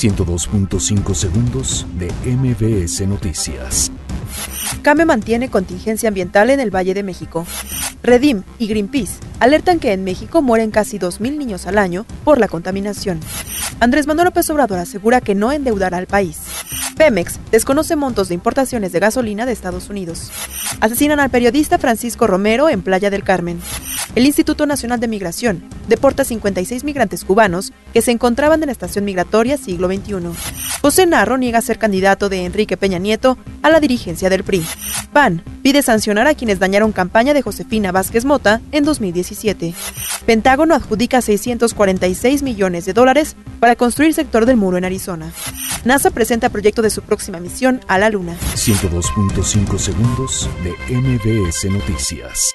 102.5 segundos de MBS Noticias. CAME mantiene contingencia ambiental en el Valle de México. Redim y Greenpeace alertan que en México mueren casi 2.000 niños al año por la contaminación. Andrés Manuel López Obrador asegura que no endeudará al país. Pemex desconoce montos de importaciones de gasolina de Estados Unidos. Asesinan al periodista Francisco Romero en Playa del Carmen. El Instituto Nacional de Migración deporta 56 migrantes cubanos que se encontraban en la estación migratoria siglo XXI. José Narro niega ser candidato de Enrique Peña Nieto a la dirigencia del PRI. PAN pide sancionar a quienes dañaron campaña de Josefina Vázquez Mota en 2017. Pentágono adjudica 646 millones de dólares para construir sector del muro en Arizona. NASA presenta proyecto de su próxima misión a la Luna. 102.5 segundos de MBS Noticias.